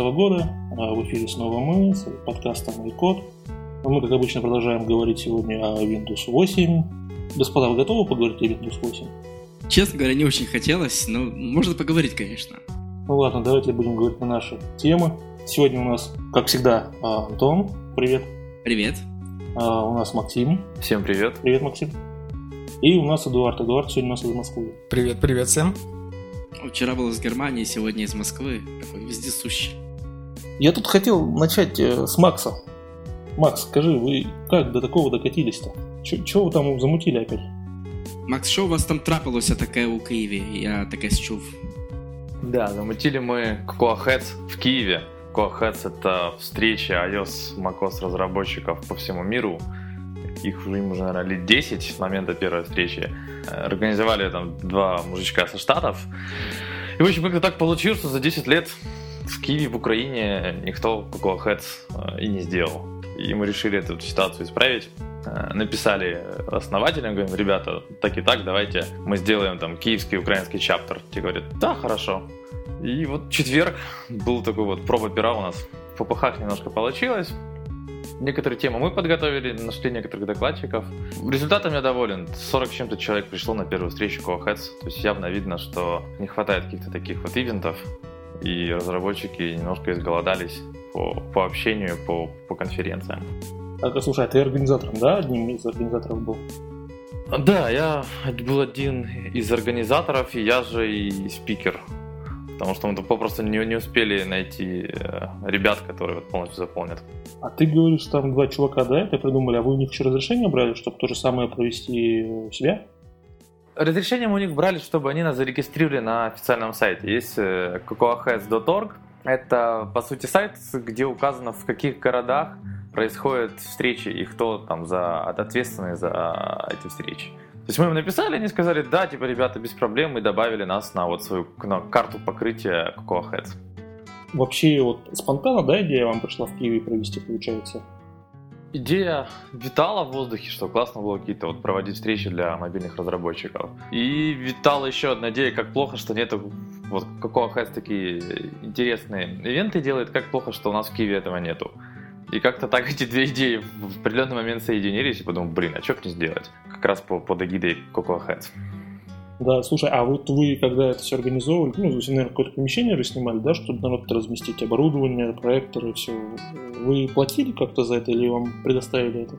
13 июля 2013 года. А в эфире снова мы с подкастом «Код». Мы, как обычно, продолжаем говорить сегодня о Windows 8. Господа, вы готовы поговорить о Windows 8? Честно говоря, не очень хотелось, но можно поговорить, конечно. Ну ладно, давайте будем говорить на наши темы. Сегодня у нас, как всегда, а, Антон. Привет. Привет. А, у нас Максим. Всем привет. Привет, Максим. И у нас Эдуард. Эдуард сегодня у нас из Москвы. Привет, привет всем. Вчера был из Германии, сегодня из Москвы. Такой вездесущий. Я тут хотел начать э, с Макса. Макс, скажи, вы как до такого докатились-то? Чего вы там замутили опять? Макс, що у вас там трапилося таке у Києві? Я таке чув. Да, замутили мы Heads в Киеве. Heads — это встреча iOS, macOS разработчиков по всему миру. Их уже, им уже, наверное, лет 10 с момента первой встречи. Организовали там два мужичка со Штатов. И, в общем, как-то так получилось, что за 10 лет в Киеве, в Украине никто Cocoa Heads э, и не сделал. И мы решили эту ситуацию исправить. Э, написали основателям, говорим, ребята, так и так, давайте мы сделаем там киевский украинский чаптер. Те говорят, да, хорошо. И вот четверг был такой вот проба пера у нас. В попахах немножко получилось. Некоторые темы мы подготовили, нашли некоторых докладчиков. Результатом я доволен. 40 чем-то человек пришло на первую встречу Coheads. То есть явно видно, что не хватает каких-то таких вот ивентов. И разработчики немножко изголодались по, по общению, по, по конференциям. Так, слушай, а ты организатором, да, одним из организаторов был? Да, я был один из организаторов, и я же и спикер потому что мы попросту не, не успели найти э, ребят, которые вот полностью заполнят. А ты говоришь, там два чувака, да, это придумали, а вы у них еще разрешение брали, чтобы то же самое провести у себя? Разрешение мы у них брали, чтобы они нас зарегистрировали на официальном сайте. Есть э, cocoaheads.org. Это, по сути, сайт, где указано, в каких городах происходят встречи и кто там за, ответственный за эти встречи. То есть мы им написали, они сказали, да, типа, ребята, без проблем, и добавили нас на вот свою на карту покрытия Cocoa Heads. Вообще, вот спонтанно, да, идея вам пришла в Киеве провести, получается? Идея витала в воздухе, что классно было какие-то вот проводить встречи для мобильных разработчиков. И витала еще одна идея, как плохо, что нету вот Cocoa Heads такие интересные ивенты делает, как плохо, что у нас в Киеве этого нету. И как-то так эти две идеи в определенный момент соединились, и подумал, блин, а что бы не сделать? Как раз по, под эгидой Cocoa Heads. Да, слушай, а вот вы, когда это все организовывали, ну, вы, наверное, какое-то помещение же снимали, да, чтобы народ разместить оборудование, проекторы, все. Вы платили как-то за это или вам предоставили это?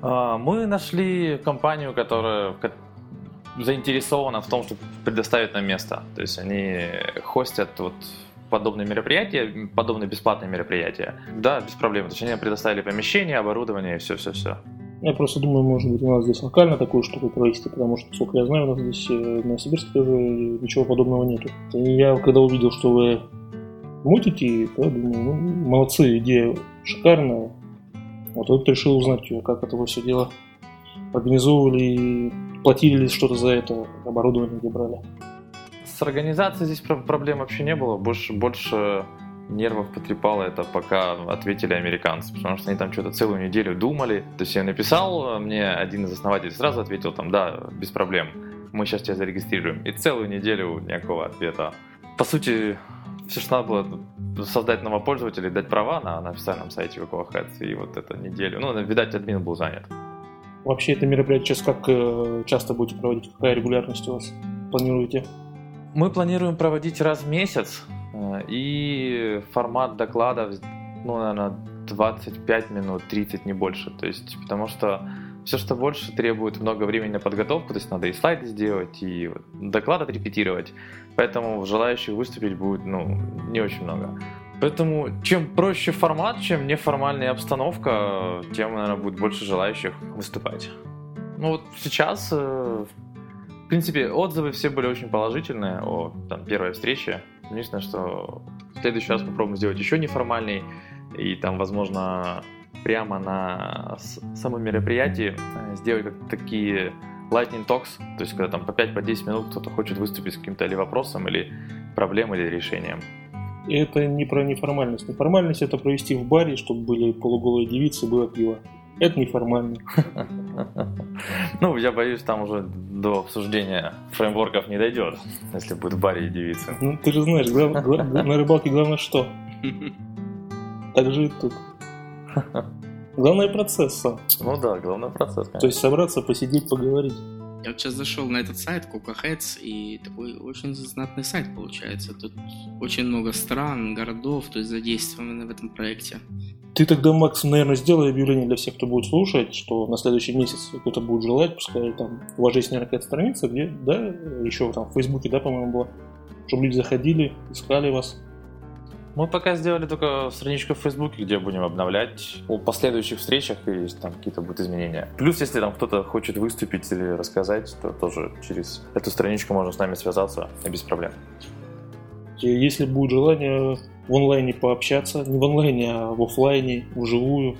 А, мы нашли компанию, которая заинтересована в том, чтобы предоставить нам место. То есть они хостят вот подобные мероприятия, подобные бесплатные мероприятия. Да, без проблем. То есть они предоставили помещение, оборудование и все-все-все. Я просто думаю, может быть, у нас здесь локально такую штуку провести, потому что, сколько я знаю, у нас здесь э, в Новосибирске тоже ничего подобного нету. И я, когда увидел, что вы мутите, то думаю, ну, молодцы, идея шикарная. Вот тут решил узнать, как это вы все дело организовывали, платили ли что-то за это, оборудование где брали. С организацией здесь проблем вообще не было. Больше, больше нервов потрепало это, пока ответили американцы, потому что они там что-то целую неделю думали. То есть я написал, мне один из основателей сразу ответил там, да, без проблем, мы сейчас тебя зарегистрируем. И целую неделю никакого ответа. По сути, все, что надо было создать нового пользователя и дать права на, на официальном сайте Cocoa Heads, и вот эту неделю. Ну, видать, админ был занят. Вообще это мероприятие сейчас как э, часто будете проводить? Какая регулярность у вас планируете? Мы планируем проводить раз в месяц, и формат докладов, ну, наверное, 25 минут, 30, не больше. То есть, потому что все, что больше, требует много времени на подготовку, то есть надо и слайды сделать, и доклад отрепетировать. Поэтому желающих выступить будет, ну, не очень много. Поэтому чем проще формат, чем неформальная обстановка, тем, наверное, будет больше желающих выступать. Ну вот сейчас, э, в принципе, отзывы все были очень положительные о там, первой встрече. Единственное, что в следующий раз попробуем сделать еще неформальный, и там, возможно, прямо на самом мероприятии э, сделать как такие lightning talks, то есть когда там по 5-10 по минут кто-то хочет выступить с каким-то или вопросом, или проблемой, или решением. Это не про неформальность. Неформальность это провести в баре, чтобы были полуголые девицы, было пиво. Это неформально. Ну, я боюсь, там уже до обсуждения фреймворков не дойдет, если будет в баре и девицы. Ну, ты же знаешь, глав- гла- на рыбалке главное что? Так же и тут. Главное процесс сам. Ну да, главный процесс, То конечно. есть собраться, посидеть, поговорить. Я вот сейчас зашел на этот сайт Coca Heads, и такой очень знатный сайт получается. Тут очень много стран, городов, то есть задействованы в этом проекте. Ты тогда, Макс, наверное, сделай объявление для всех, кто будет слушать, что на следующий месяц кто-то будет желать, пускай там, у вас же есть, наверное, какая-то страница, где, да, еще там в Фейсбуке, да, по-моему, была, чтобы люди заходили, искали вас. Мы пока сделали только страничку в Фейсбуке, где будем обновлять о последующих встречах, и там какие-то будут изменения. Плюс, если там кто-то хочет выступить или рассказать, то тоже через эту страничку можно с нами связаться и без проблем. Если будет желание в онлайне пообщаться, не в онлайне, а в офлайне, вживую,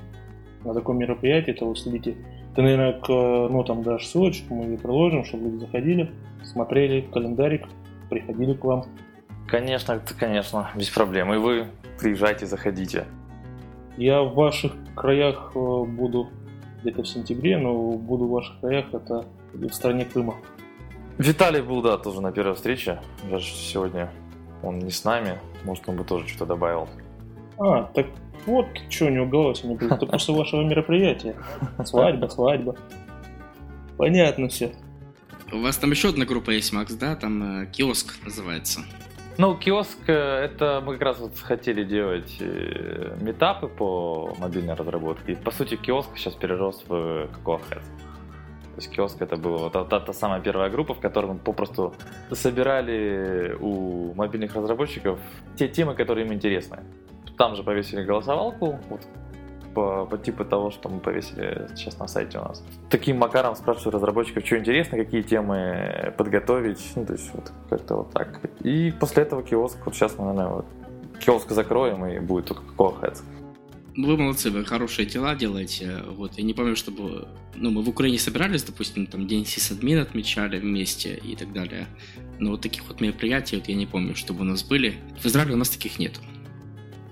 на таком мероприятии, то вот следите. Ты, наверное, к, ну, там дашь ссылочку, мы ее приложим, чтобы люди заходили, смотрели календарик, приходили к вам. Конечно, это, конечно, без проблем. И вы приезжайте, заходите. Я в ваших краях э, буду где-то в сентябре, но буду в ваших краях, это в стране Крыма. Виталий был, да, тоже на первой встрече. Даже сегодня он не с нами. Может, он бы тоже что-то добавил. А, так вот, что у него голова сегодня будет, это после вашего мероприятия. Свадьба, свадьба. Понятно все. У вас там еще одна группа есть, Макс, да? Там э, киоск называется. Ну, киоск, э, это мы как раз вот хотели делать э, метапы по мобильной разработке. И, по сути, киоск сейчас перерос в Heads. То есть киоск это была вот та, та- та самая первая группа, в которой мы попросту собирали у мобильных разработчиков те темы, которые им интересны. Там же повесили голосовалку, вот по, по типу того, что мы повесили сейчас на сайте у нас. Таким макаром спрашиваю разработчиков, что интересно, какие темы подготовить, ну, то есть вот как-то вот так. И после этого киоск, вот сейчас, наверное, вот киоск закроем, и будет только Cocoa Heads. Вы молодцы, вы хорошие дела делаете. Вот, я не помню, чтобы... Ну, мы в Украине собирались, допустим, там день сисадмин отмечали вместе и так далее. Но вот таких вот мероприятий вот я не помню, чтобы у нас были. В Израиле у нас таких нет.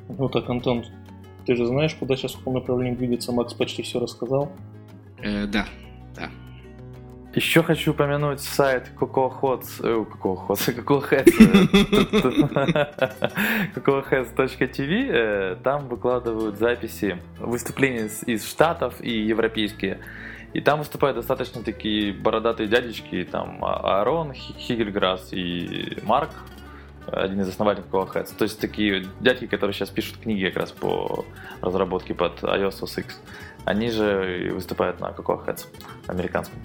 Ну так, Антон, ты же знаешь, куда сейчас в каком направлении двигаться, Макс почти все рассказал. Э, да, да. Еще хочу упомянуть сайт CocoaHots, CocoaHots, CocoaHeads, CocoaHeads.tv, э, там выкладывают записи выступлений из- Штатов и европейские. И там выступают достаточно такие бородатые дядечки, там А- Аарон Хи- Хигельграсс и Марк, один из основателей CocoaHeads. То есть такие дядьки, которые сейчас пишут книги как раз по разработке под iOS OS X. Они же выступают на CocoaHeads американском.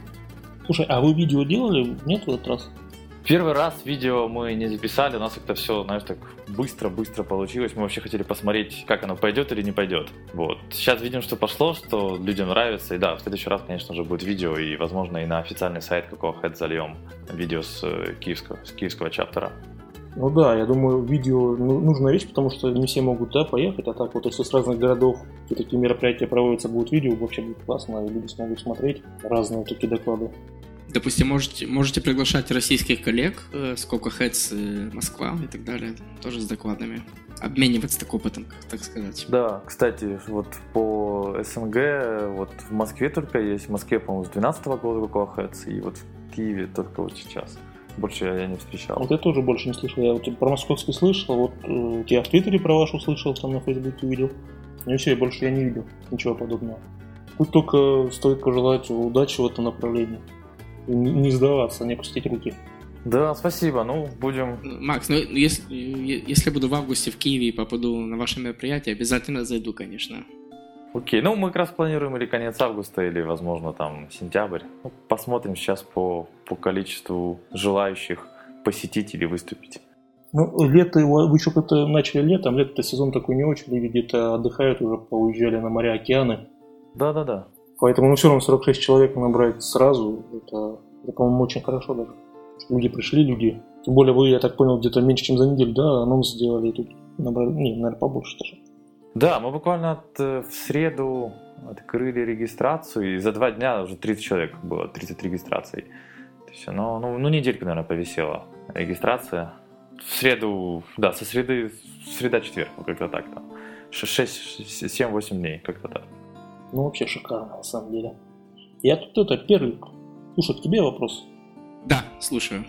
Слушай, а вы видео делали? Нет в этот раз? Первый раз видео мы не записали, у нас как-то все, знаешь, так быстро-быстро получилось. Мы вообще хотели посмотреть, как оно пойдет или не пойдет. Вот. Сейчас видим, что пошло, что людям нравится. И да, в следующий раз, конечно же, будет видео, и, возможно, и на официальный сайт какого Head зальем видео с э, киевского, с киевского чаптера. Ну да, я думаю, видео ну, нужная вещь, потому что не все могут да, поехать, а так вот если с разных городов и такие мероприятия проводятся, будут видео, вообще будет классно, и люди смогут смотреть разные такие доклады. Допустим, можете, можете приглашать российских коллег э, с Coca Heads э, Москва и так далее, тоже с докладами. Обмениваться так опытом, как так сказать. Да, кстати, вот по СНГ, вот в Москве только есть, в Москве, по-моему, с 2012 года какого Heads, и вот в Киеве только вот сейчас. Больше я не встречал. Вот я тоже больше не слышал. Я вот про московский слышал, вот э, я в Твиттере про вашу слышал, там на Фейсбуке видел. И все, больше я не видел ничего подобного. Тут только стоит пожелать удачи в этом направлении. И не сдаваться, не опустить руки. Да, спасибо. Ну, будем Макс, ну если, если буду в августе в Киеве и попаду на ваше мероприятие, обязательно зайду, конечно. Окей, ну мы как раз планируем или конец августа, или, возможно, там сентябрь. Ну, посмотрим сейчас по, по количеству желающих посетить или выступить. Ну, лето, вы еще как-то начали летом, лето сезон такой не очень, люди где-то отдыхают, уже поуезжали на моря, океаны. Да-да-да. Поэтому, ну, все равно 46 человек набрать сразу, это, это, по-моему, очень хорошо даже. Люди пришли, люди. Тем более вы, я так понял, где-то меньше, чем за неделю, да, анонс сделали, и тут набрали, не, наверное, побольше даже. Да, мы буквально от, э, в среду открыли регистрацию, и за два дня уже 30 человек было, 30 регистраций. То есть, ну, ну, ну, недельку, наверное, повисела регистрация. В среду, да, со среды, среда-четверг, как-то так там. 6, 7-8 дней, как-то так. Ну, вообще шикарно, на самом деле. Я тут это, первый, слушай, к тебе вопрос. Да, слушаю.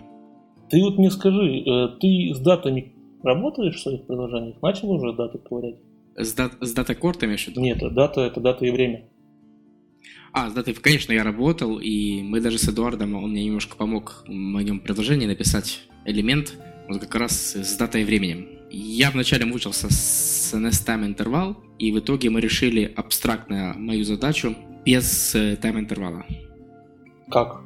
Ты вот мне скажи, э, ты с датами работаешь в своих приложениях? Начал уже даты ковырять? С, дат, с дата-корт имеешь в виду? Нет, дата это дата и время. А, с датой, конечно, я работал, и мы даже с Эдуардом, он мне немножко помог в моем приложении написать элемент вот как раз с датой и временем. Я вначале мучился с NS Time Interval, и в итоге мы решили абстрактно мою задачу без э, тайм интервала. Как?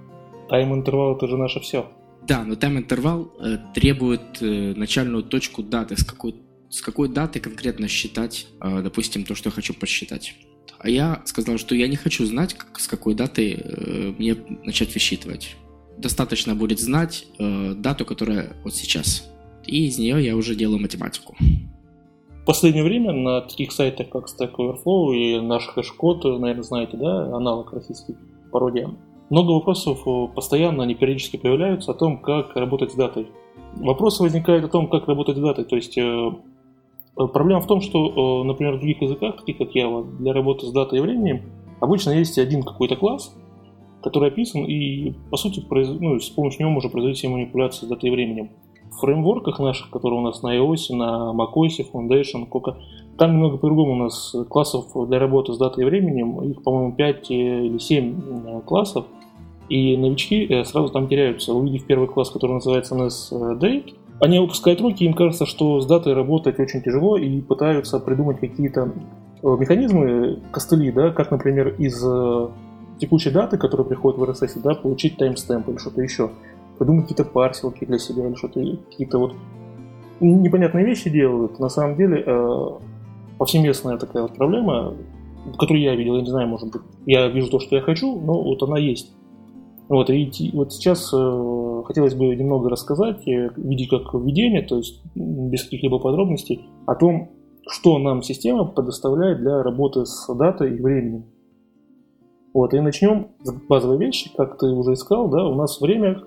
Тайм интервал это же наше все. Да, но тайм интервал э, требует э, начальную точку даты, с какой, с какой даты конкретно считать, э, допустим, то, что я хочу посчитать. А я сказал, что я не хочу знать, как, с какой даты э, мне начать высчитывать. Достаточно будет знать э, дату, которая вот сейчас. И из нее я уже делаю математику. В последнее время на таких сайтах, как Stack Overflow и наш хэш-код, наверное, знаете, да, аналог российский пародия, много вопросов постоянно, они периодически появляются о том, как работать с датой. Вопросы возникают о том, как работать с датой. То есть проблема в том, что, э, например, в других языках, таких как Java, для работы с датой и временем обычно есть один какой-то класс, который описан, и, по сути, произ... ну, с помощью него можно производить все манипуляции с датой и временем в фреймворках наших, которые у нас на iOS, на macOS, Foundation, Coca, там немного по-другому у нас классов для работы с датой и временем. Их, по-моему, 5 или 7 э, классов. И новички э, сразу там теряются. Увидев первый класс, который называется NSDate, они опускают руки, им кажется, что с датой работать очень тяжело, и пытаются придумать какие-то э, механизмы, костыли, да, как, например, из текущей даты, которая приходит в RSS, да, получить таймстемп или что-то еще придумать какие-то парсилки для себя или что-то, какие-то вот непонятные вещи делают. На самом деле, э, повсеместная такая вот проблема, которую я видел, я не знаю, может быть, я вижу то, что я хочу, но вот она есть. Вот, и вот сейчас э, хотелось бы немного рассказать, э, видеть как введение, то есть без каких-либо подробностей, о том, что нам система предоставляет для работы с датой и временем. Вот, и начнем с базовой вещи, как ты уже искал, да, у нас время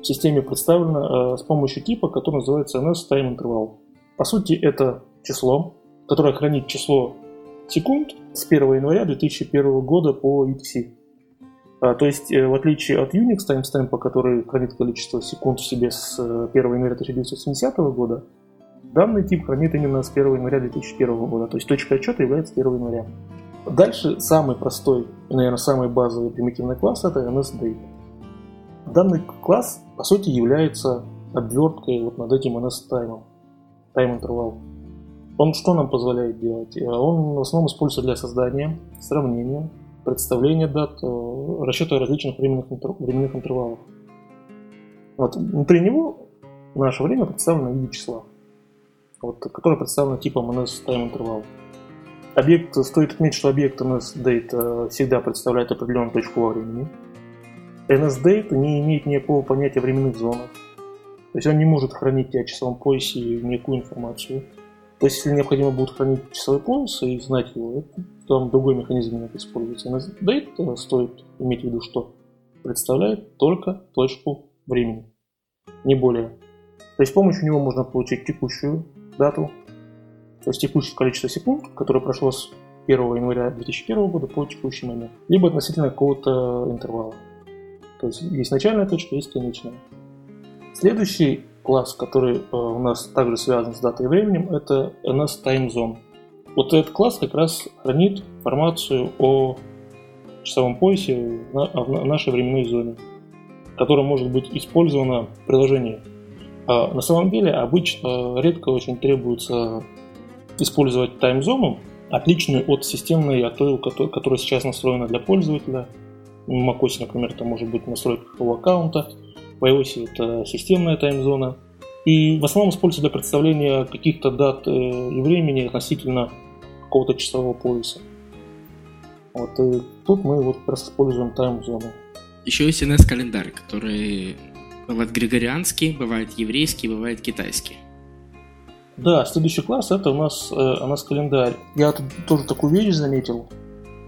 в системе представлена э, с помощью типа, который называется NS Time Interval. По сути, это число, которое хранит число секунд с 1 января 2001 года по UTC. А, то есть, э, в отличие от Unix таймстемпа, который хранит количество секунд в себе с 1 э, января 1970 года, данный тип хранит именно с 1 января 2001 года. То есть, точка отчета является 1 января. Дальше самый простой наверное, самый базовый примитивный класс это NSDate. Данный класс, по сути, является обверткой вот над этим NS-таймом, тайм-интервал. Он что нам позволяет делать? Э, он в основном используется для создания, сравнения, представления дат, э, расчета различных временных, временных интервалов. Вот. Внутри него наше время представлено в виде числа, вот, которое представлено типом NS Time Interval. Объект, стоит отметить, что объект NS Date э, всегда представляет определенную точку во времени, NSDate не имеет никакого понятия временных зонах. То есть он не может хранить о часовом поясе никакую информацию. То есть, если необходимо будет хранить часовой пояс и знать его, это, там другой механизм надо использовать. NSDate стоит иметь в виду, что представляет только точку времени, не более. То есть с помощью него можно получить текущую дату, то есть текущее количество секунд, которое прошло с 1 января 2001 года по текущий момент, либо относительно какого-то интервала. То есть есть начальная точка, есть конечная. Следующий класс, который э, у нас также связан с датой и временем, это NS Time Zone. Вот этот класс как раз хранит информацию о часовом поясе в нашей временной зоне, которая может быть использована в приложении. А на самом деле обычно редко очень требуется использовать таймзону, отличную от системной, от той, которая сейчас настроена для пользователя – в macOS, например, это может быть настройка его аккаунта. В iOS это системная таймзона. И в основном используется для представления каких-то дат э, и времени относительно какого-то часового пояса. Вот, и тут мы вот как раз используем таймзону. Еще есть NS-календарь, который бывает григорианский, бывает еврейский, бывает китайский. Да, следующий класс это у нас э, NS-календарь. Я тут тоже такую вещь заметил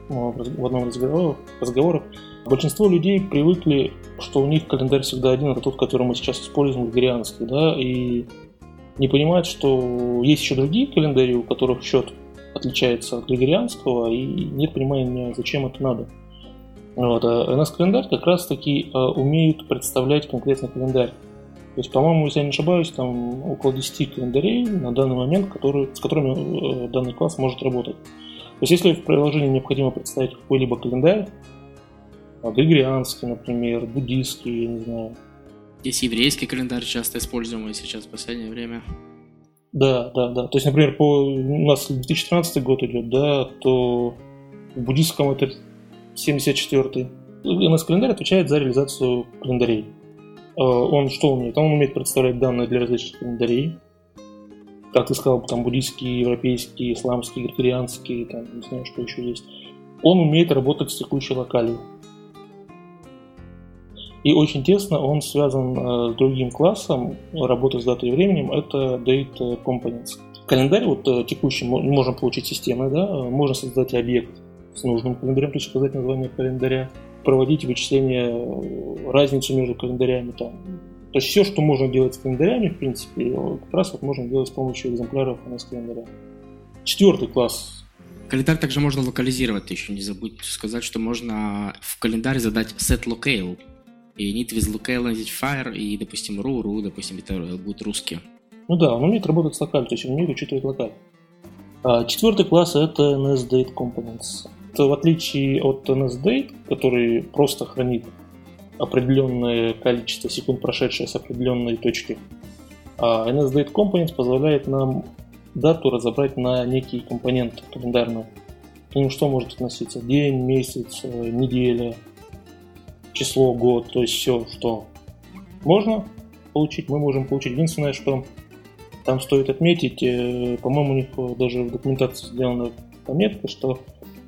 в одном из разговоров. Большинство людей привыкли, что у них календарь всегда один, это тот, который мы сейчас используем, григорианский, да, и не понимают, что есть еще другие календари, у которых счет отличается от григорианского, и нет понимания, зачем это надо. Вот. А NS-календарь как раз-таки умеет представлять конкретный календарь. То есть, по-моему, если я не ошибаюсь, там около 10 календарей на данный момент, которые, с которыми данный класс может работать. То есть, если в приложении необходимо представить какой-либо календарь, григорианский, например, буддийский, я не знаю. Есть еврейский календарь, часто используемый сейчас в последнее время. Да, да, да. То есть, например, по, у нас 2013 год идет, да, то в буддийском это 74-й. НС-календарь отвечает за реализацию календарей. А, он что умеет? Он умеет представлять данные для различных календарей. Как ты сказал, там буддийские, европейские, исламские, григорианские, там, не знаю, что еще есть. Он умеет работать с текущей локалью. И очень тесно он связан э, с другим классом работы с датой и временем, это Date Components. Календарь вот э, текущий можем получить системой, да, э, можно создать объект с нужным календарем, то есть сказать название календаря, проводить вычисления, разницу между календарями там. То есть все, что можно делать с календарями, в принципе, как раз вот можно делать с помощью экземпляров NS календаря. Четвертый класс Календарь также можно локализировать, еще не забудь сказать, что можно в календарь задать set locale, и need with locale identifier, и, допустим, ru, допустим, это будут русские. Ну да, он умеет работать с локалью, то есть он умеет учитывать локаль. А, четвертый класс это NSDate Components. Это в отличие от NSDate, который просто хранит определенное количество секунд, прошедшее с определенной точки, а NSDate Components позволяет нам дату разобрать на некие компоненты календарные. К ним что может относиться? День, месяц, э, неделя, число, год, то есть все, что можно получить, мы можем получить. Единственное, что там стоит отметить, э, по-моему, у них даже в документации сделана пометка, что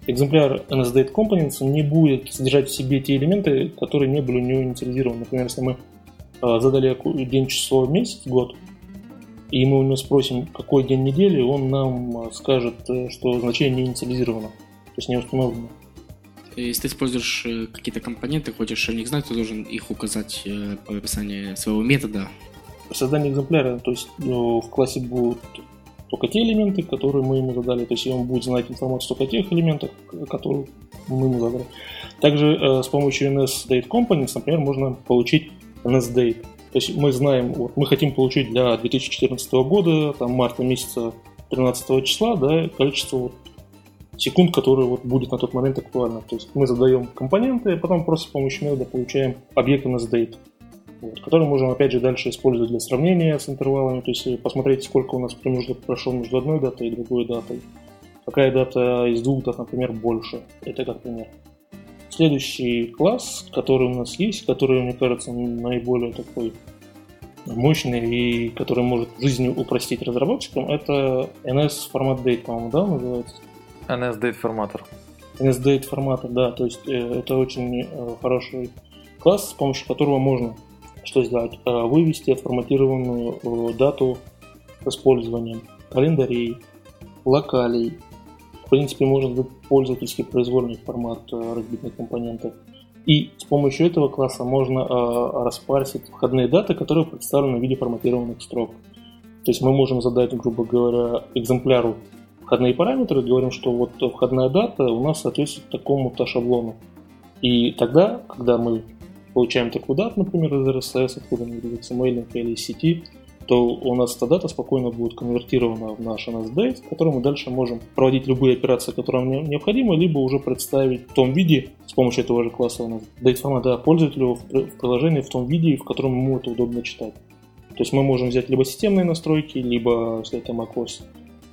экземпляр NSDate Components не будет содержать в себе те элементы, которые не были у него инициализированы. Например, если мы э, задали день, число, месяц, год, и мы у него спросим, какой день недели, он нам э, скажет, что значение не инициализировано, то есть не установлено. Если ты используешь э, какие-то компоненты, хочешь о них знать, то должен их указать э, по описанию своего метода. Создание экземпляра, то есть ну, в классе будут только те элементы, которые мы ему задали, то есть он будет знать информацию только о тех элементах, которые мы ему задали. Также э, с помощью NSDate Components, например, можно получить NSDate. То есть мы знаем, вот, мы хотим получить для 2014 года, там, марта месяца 13 числа, да, количество вот, секунд, которые вот будет на тот момент актуально. То есть мы задаем компоненты, а потом просто с помощью метода получаем объект NSDate, вот, который можем опять же дальше использовать для сравнения с интервалами, то есть посмотреть, сколько у нас промежуток прошел между одной датой и другой датой. Какая дата из двух дат, например, больше. Это как пример. Следующий класс, который у нас есть, который, мне кажется, наиболее такой мощный и который может жизнь упростить разработчикам, это NS формат date, по-моему, да, называется? NSDate форматор. NSDate форматор, да, то есть э, это очень э, хороший класс, с помощью которого можно что сделать? Э, вывести отформатированную дату с использованием календарей, локалей. В принципе, можно задать пользовательский произвольный формат разбитых компонентов. И с помощью этого класса можно распарсить входные даты, которые представлены в виде форматированных строк. То есть мы можем задать, грубо говоря, экземпляру входные параметры, говорим, что вот входная дата у нас соответствует такому-то шаблону. И тогда, когда мы получаем такую дату, например, из RSS, откуда-нибудь из XML или из сети, то у нас эта дата спокойно будет конвертирована в наш NSDate, в котором мы дальше можем проводить любые операции, которые нам необходимы, либо уже представить в том виде, с помощью этого же класса date формата пользователю в приложении в том виде, в котором ему это удобно читать. То есть мы можем взять либо системные настройки, либо, если это macOS,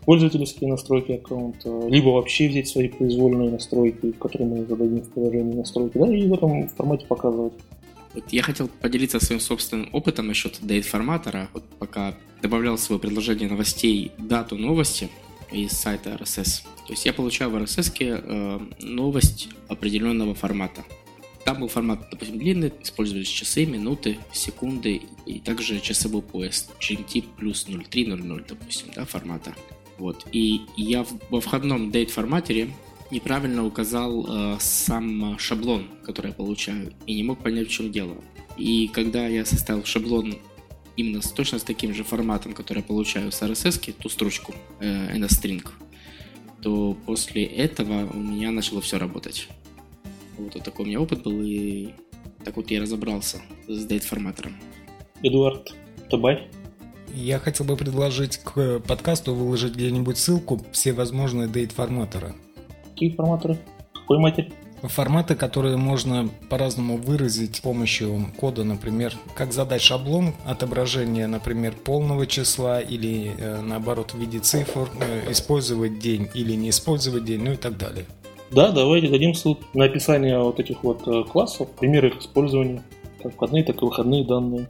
пользовательские настройки аккаунта, либо вообще взять свои произвольные настройки, которые мы зададим в приложении настройки, да, и в этом формате показывать. Вот я хотел поделиться своим собственным опытом насчет date форматора. Вот пока добавлял в свое предложение новостей дату новости из сайта RSS. То есть я получаю в RSS э, новость определенного формата. Там был формат, допустим, длинный, использовались часы, минуты, секунды и также часовой пояс GMT плюс 0300, допустим, да, формата. Вот. И я во входном date форматере неправильно указал э, сам шаблон, который я получаю, и не мог понять, в чем дело. И когда я составил шаблон именно с, точно с таким же форматом, который я получаю с RSS, ту строчку э, NSString, то после этого у меня начало все работать. Вот, вот такой у меня опыт был, и так вот я разобрался с дейт-форматором. Эдуард, добавь. Я хотел бы предложить к подкасту выложить где-нибудь ссылку все возможные дейт-форматоры. Какие форматоры? Какой матерь? Форматы, которые можно по-разному выразить с помощью кода, например, как задать шаблон отображения, например, полного числа или э, наоборот в виде цифр, э, использовать день или не использовать день, ну и так далее. Да, давайте дадим ссылку на описание вот этих вот э, классов, примеры их использования, как входные, так и выходные данные.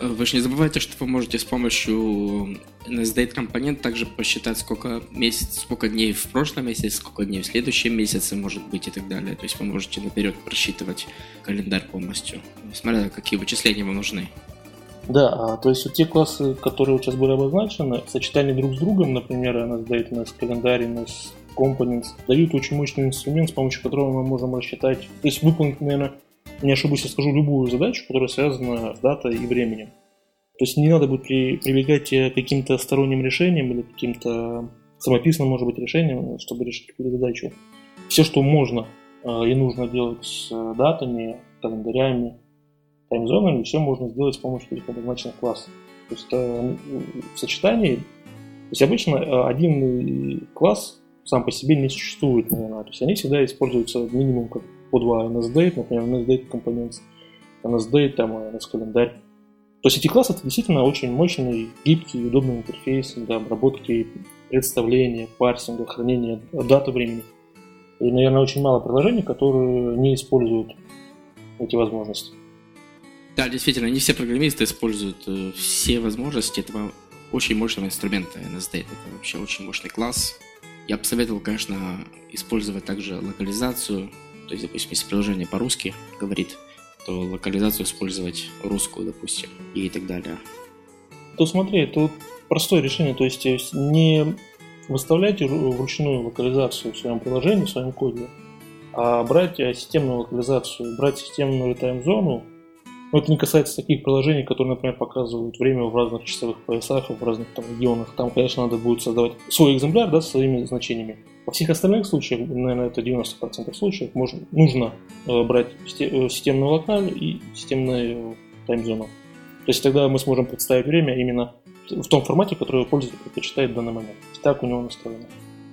Вы же не забывайте, что вы можете с помощью NSDate компонент также посчитать, сколько месяц, сколько дней в прошлом месяце, сколько дней в следующем месяце может быть и так далее. То есть вы можете наперед просчитывать календарь полностью, смотря какие вычисления вам нужны. Да, а, то есть вот те классы, которые сейчас были обозначены, в сочетании друг с другом, например, NSDate, NS календарь, NS Components, дают очень мощный инструмент, с помощью которого мы можем рассчитать, то есть выполнить, наверное, не ошибусь, я скажу любую задачу, которая связана с датой и временем. То есть не надо будет при, прибегать к каким-то сторонним решениям или каким-то самописным, может быть, решением, чтобы решить какую-то задачу. Все, что можно э, и нужно делать с датами, календарями, таймзонами, все можно сделать с помощью этих обозначенных классов. То есть э, в сочетании, то есть обычно э, один класс сам по себе не существует, наверное. То есть они всегда используются минимум как по два NSDate, например, NSDate Components, NSDate, там, NS-календарь. То есть эти классы это действительно очень мощный, гибкий, удобный интерфейс для обработки представления, парсинга, хранения даты времени. И, наверное, очень мало приложений, которые не используют эти возможности. Да, действительно, не все программисты используют э, все возможности этого очень мощного инструмента NSDate. Это вообще очень мощный класс. Я бы советовал, конечно, использовать также локализацию, то есть, допустим, если приложение по-русски говорит, то локализацию использовать русскую, допустим, и так далее. То смотри, это простое решение, то есть не выставляйте вручную локализацию в своем приложении, в своем коде, а брать системную локализацию, брать системную тайм-зону, но это не касается таких приложений, которые, например, показывают время в разных часовых поясах, в разных там регионах. Там, конечно, надо будет создавать свой экземпляр да, со своими значениями. Во всех остальных случаях, наверное, это 90% случаев, можно, нужно э, брать э, системную локаль и системную таймзону. То есть тогда мы сможем представить время именно в том формате, который пользователь предпочитает в данный момент. Так у него настроено.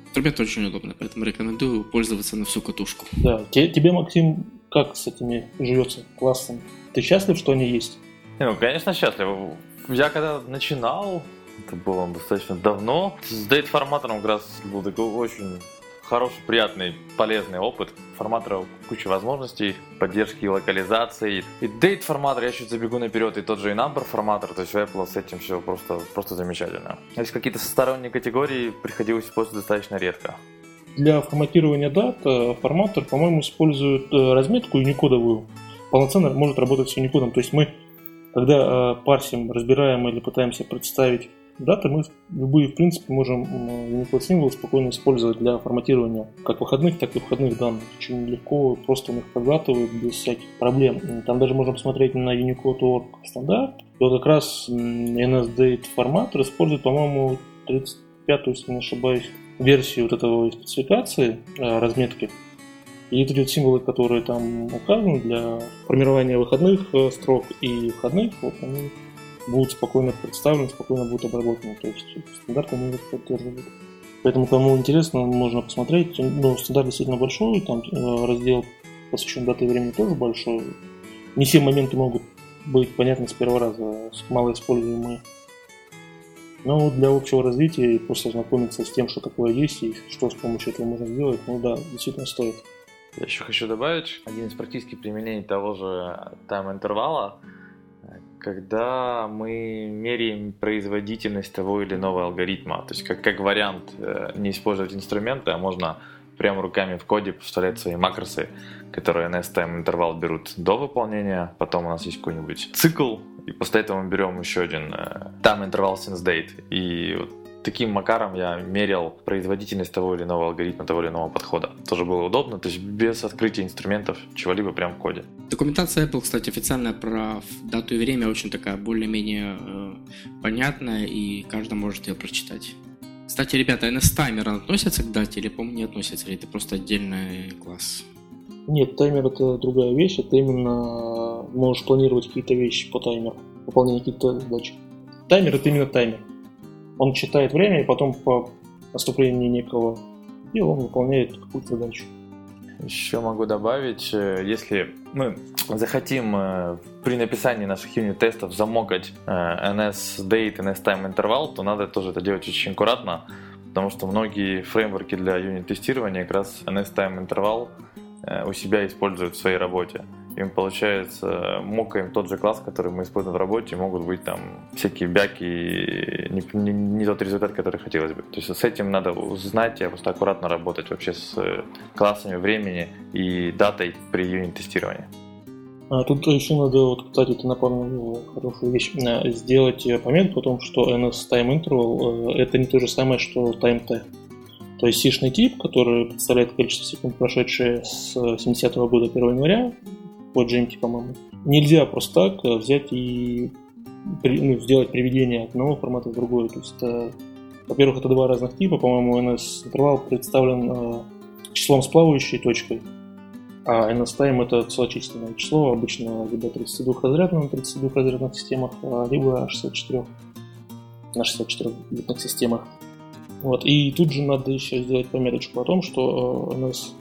Инструмент очень удобный, поэтому рекомендую пользоваться на всю катушку. Да. Тебе, Максим, как с этими живется классами? Ты счастлив, что они есть? Ну, конечно, счастлив. Я когда начинал, это было достаточно давно, с дейт-форматором как раз был такой очень хороший, приятный, полезный опыт. Форматора куча возможностей, поддержки локализации. И дейт форматор, я чуть забегу наперед, и тот же и number форматор, то есть у Apple с этим все просто, просто замечательно. А если какие-то сторонние категории приходилось использовать достаточно редко. Для форматирования дат э, форматор, по-моему, использует э, разметку уникодовую. Полноценно может работать с уникодом. То есть мы, когда э, парсим, разбираем или пытаемся представить даты, мы любые, в принципе, можем Unicode символы спокойно использовать для форматирования как выходных, так и входных данных. Очень легко, просто он их проглатывает без всяких проблем. Там даже можно посмотреть на Unicode.org стандарт. И вот как раз NSDate форматор использует, по-моему, 35 если не ошибаюсь, версию вот этого спецификации э, разметки. И эти вот символы, которые там указаны для формирования выходных э, строк и входных, вот они будут спокойно представлены, спокойно будут обработаны. То есть стандарт они их поддерживают. Поэтому, кому интересно, можно посмотреть. Ну, стандарт действительно большой, там э, раздел посвящен дате и времени тоже большой. Не все моменты могут быть понятны с первого раза, мало используемые. Но для общего развития и просто ознакомиться с тем, что такое есть и что с помощью этого можно сделать, ну да, действительно стоит. Я еще хочу добавить один из практических применений того же тайм-интервала, когда мы меряем производительность того или иного алгоритма. То есть как, как вариант э, не использовать инструменты, а можно прямо руками в коде поставлять свои макросы, которые NS time интервал берут до выполнения. Потом у нас есть какой-нибудь цикл, и после этого мы берем еще один э, time interval since date. И вот таким макаром я мерил производительность того или иного алгоритма, того или иного подхода. Тоже было удобно, то есть без открытия инструментов, чего-либо прямо в коде. Документация Apple, кстати, официальная про дату и время очень такая более-менее э, понятная, и каждый может ее прочитать. Кстати, ребята, NS-таймер относится к дате или, по-моему, не относится? Или это просто отдельный класс? Нет, таймер это другая вещь, это именно можешь планировать какие-то вещи по таймеру, выполнение каких-то задач. Таймер это именно таймер. Он читает время, и потом по наступлению некого дела он выполняет какую-то задачу. Еще могу добавить, э, если мы захотим э, при написании наших юнит-тестов замокать э, NS-date, NS-time интервал, то надо тоже это делать очень аккуратно, потому что многие фреймворки для юнит-тестирования как раз NS-time интервал у себя используют в своей работе им получается мокаем тот же класс, который мы используем в работе, могут быть там всякие бяки, не, не, не тот результат, который хотелось бы. То есть с этим надо знать и просто аккуратно работать вообще с классами времени и датой при юнит-тестировании. А тут еще надо, вот, кстати, ты напомнил хорошую вещь, э, сделать пометку о том, что NS Time Interval э, это не то же самое, что Time T. То есть сишный тип, который представляет количество секунд, прошедшие с 70 -го года 1 января, по Джемке, по-моему. Нельзя просто так э, взять и ну, сделать приведение одного формата в другой. То есть это, во-первых, это два разных типа. По-моему, NS-интервал представлен э, числом с плавающей точкой, а NS-time это целочисленное число, обычно либо 32-разрядное на 32-разрядных системах, а либо 64 на 64-битных системах. Вот. И тут же надо еще сделать пометочку о том, что э, NS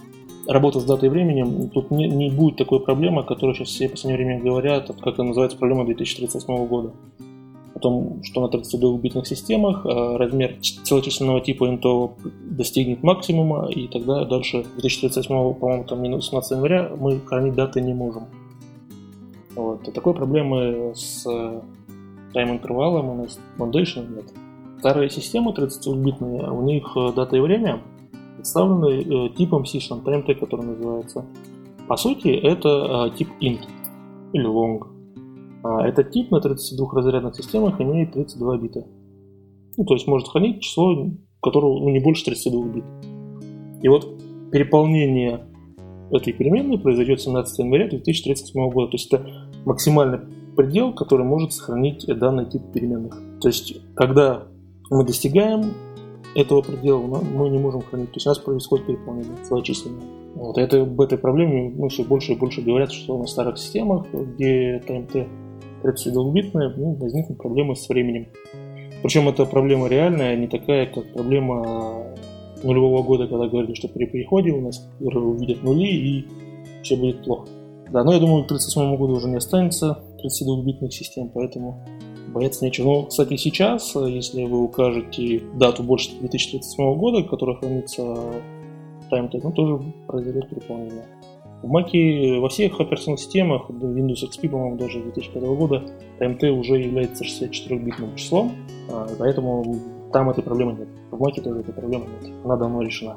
работа с датой временем, тут не, не будет такой проблемы, о которой сейчас все в последнее время говорят, как это называется проблема 2038 года. О том, что на 32-битных системах а размер целочисленного типа инто достигнет максимума, и тогда дальше 2038, по-моему, там минус 17 января мы хранить даты не можем. Вот. И такой проблемы с тайм-интервалом и с Foundation нет. Старые системы 32-битные, у них э, дата и время – представлены э, типом Session TMT, который называется. По сути, это э, тип int или long. А этот тип на 32 разрядных системах имеет 32 бита. Ну, то есть может хранить число, которого ну, не больше 32 бит. И вот переполнение этой переменной произойдет 17 января 2037 года. То есть это максимальный предел, который может сохранить данный тип переменных. То есть, когда мы достигаем этого предела мы не можем хранить. То есть у нас происходит переполнение целочисленное. Вот. Это, об этой проблеме ну, все больше и больше говорят, что на старых системах, где ТМТ 32-битная, ну, возникнут проблемы с временем. Причем эта проблема реальная, не такая, как проблема нулевого года, когда говорили, что при переходе у нас увидят нули и все будет плохо. Да, но я думаю, к 1938 году уже не останется 32-битных систем, поэтому бояться нечего. Но, кстати, сейчас, если вы укажете дату больше 2037 года, которая хранится таймтег, ну, тоже произойдет переполнение. В Mac во всех операционных системах, Windows XP, по-моему, даже 2005 года, TMT уже является 64-битным числом, поэтому там этой проблемы нет. В Mac тоже этой проблемы нет. Она давно решена.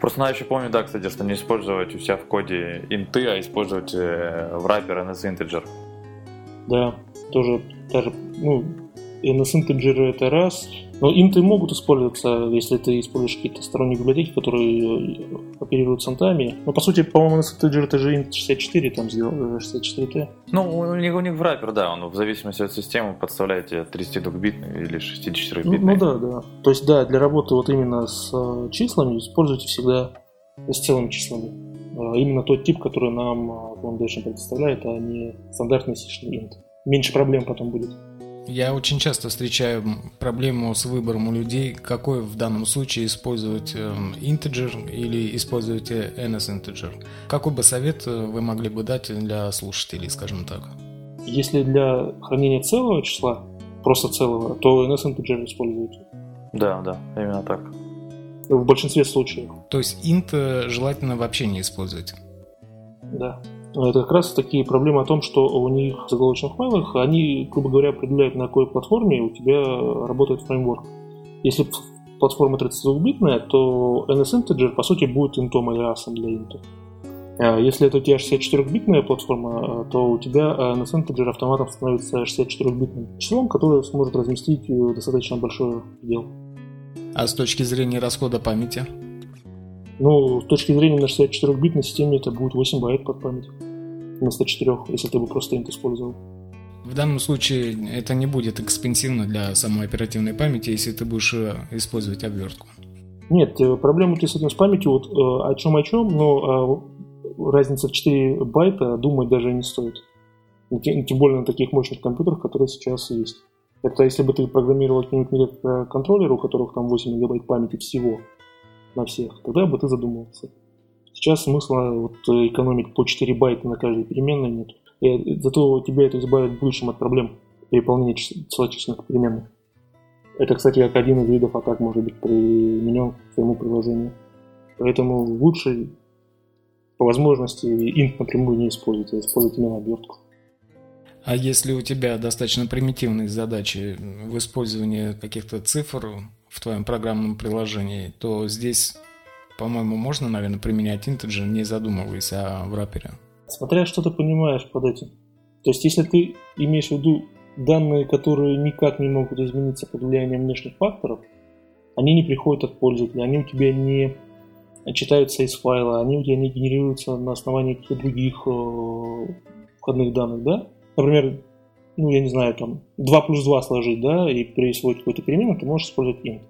Просто надо еще помнить, да, кстати, что не использовать у себя в коде инты, а использовать э, в wrapper NSInteger. Да, тоже даже, ну, NS интеджеры это раз, но инты могут использоваться, если ты используешь какие-то сторонние библиотеки, которые э, оперируют с интами. Но по сути, по-моему, NS интеджер это же int 64 там сделал, 64T. Э, ну, у них, у них в раппер, да, он в зависимости от системы подставляет тебе 32-битный или 64-битный. Ну, ну да, да. То есть, да, для работы вот именно с э, числами используйте всегда с целыми числами. Именно тот тип, который нам Foundation предоставляет, а не стандартный C int меньше проблем потом будет. Я очень часто встречаю проблему с выбором у людей, какой в данном случае использовать integer эм, или использовать NS integer. Какой бы совет э, вы могли бы дать для слушателей, скажем так? Если для хранения целого числа, просто целого, то NS integer используйте. Да, да, именно так. В большинстве случаев. То есть int э, желательно вообще не использовать? Да. Это как раз такие проблемы о том, что у них в заголовочных файлах они, грубо говоря, определяют, на какой платформе у тебя работает фреймворк. Если платформа 32-битная, то NSInteger, по сути, будет интом или асом для инта. А если это у тебя 64-битная платформа, то у тебя NSInteger автоматом становится 64-битным числом, которое сможет разместить достаточно большой предел. А с точки зрения расхода памяти? Ну, с точки зрения на 64-битной системе это будет 8 байт под память вместо 4, если ты бы просто int использовал. В данном случае это не будет экспенсивно для самой оперативной памяти, если ты будешь э, использовать обвертку. Нет, э, проблема с этим с памятью, вот э, о чем о чем, но разница в 4 байта думать даже не стоит. Тем более на таких мощных компьютерах, которые сейчас есть. Это если бы ты программировал какой-нибудь контроллер, у которых там 8 мегабайт памяти всего на всех, тогда бы ты задумывался. Сейчас смысла вот экономить по 4 байта на каждой переменной нет. И зато тебя это избавит в будущем от проблем переполнения целочисленных переменных. Это, кстати, как один из видов атак может быть применен к твоему приложению. Поэтому лучше по возможности int напрямую не использовать, а использовать именно обертку. А если у тебя достаточно примитивные задачи в использовании каких-то цифр в твоем программном приложении, то здесь, по-моему, можно, наверное, применять integer, не задумываясь о врапере. Смотря что ты понимаешь под этим. То есть, если ты имеешь в виду данные, которые никак не могут измениться под влиянием внешних факторов, они не приходят от пользователя, они у тебя не читаются из файла, они у тебя не генерируются на основании каких-то других э, входных данных, да? Например, ну, я не знаю, там, 2 плюс 2 сложить, да, и присвоить какую-то перемену, ты можешь использовать int.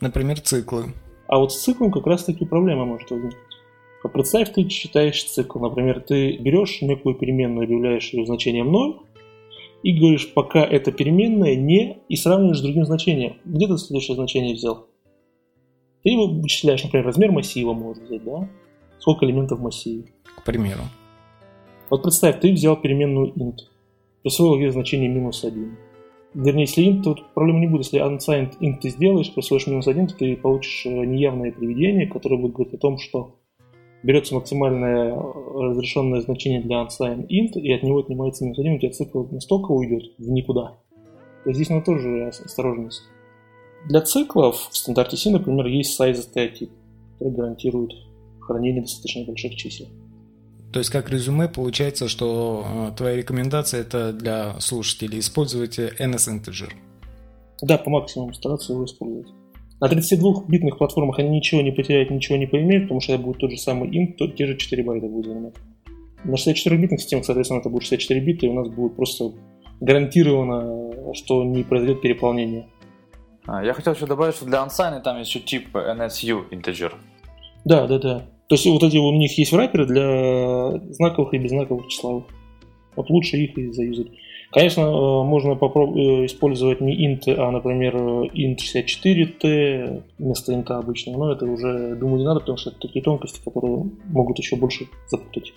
Например, циклы. А вот с циклом как раз-таки проблема может возникнуть. Представь, ты читаешь цикл. Например, ты берешь некую переменную, объявляешь ее значением 0, и говоришь, пока эта переменная не, и сравниваешь с другим значением. Где ты следующее значение взял? Ты его вычисляешь, например, размер массива можешь взять, да? Сколько элементов в массиве. К примеру. Вот представь, ты взял переменную int, присвоил ей значение минус 1. Вернее, если int, то проблемы не будет. Если unsigned int ты сделаешь, присвоишь минус 1, то ты получишь э, неявное приведение, которое будет говорить о том, что берется максимальное э, разрешенное значение для unsigned int, и от него отнимается минус 1, у тебя цикл настолько уйдет в никуда. То здесь надо тоже осторожность. Для циклов в стандарте C, например, есть size stereotype, который гарантирует хранение достаточно больших чисел. То есть как резюме получается, что э, твоя рекомендация это для слушателей использовать NS integer. Да, по максимуму стараться его использовать. На 32-битных платформах они ничего не потеряют, ничего не поимеют, потому что это будет тот же самый int, то, те же 4 байта будет занимать. На 64-битных системах, соответственно, это будет 64 бита, и у нас будет просто гарантированно, что не произойдет переполнение. А, я хотел еще добавить, что для unsigned там есть еще тип NSU integer. Да, да, да. То есть вот эти у них есть враперы для знаковых и беззнаковых числовых. Вот лучше их и заюзать. Конечно, э, можно э, использовать не int, а, например, int64t вместо int обычного, но это уже, думаю, не надо, потому что это такие тонкости, которые могут еще больше запутать.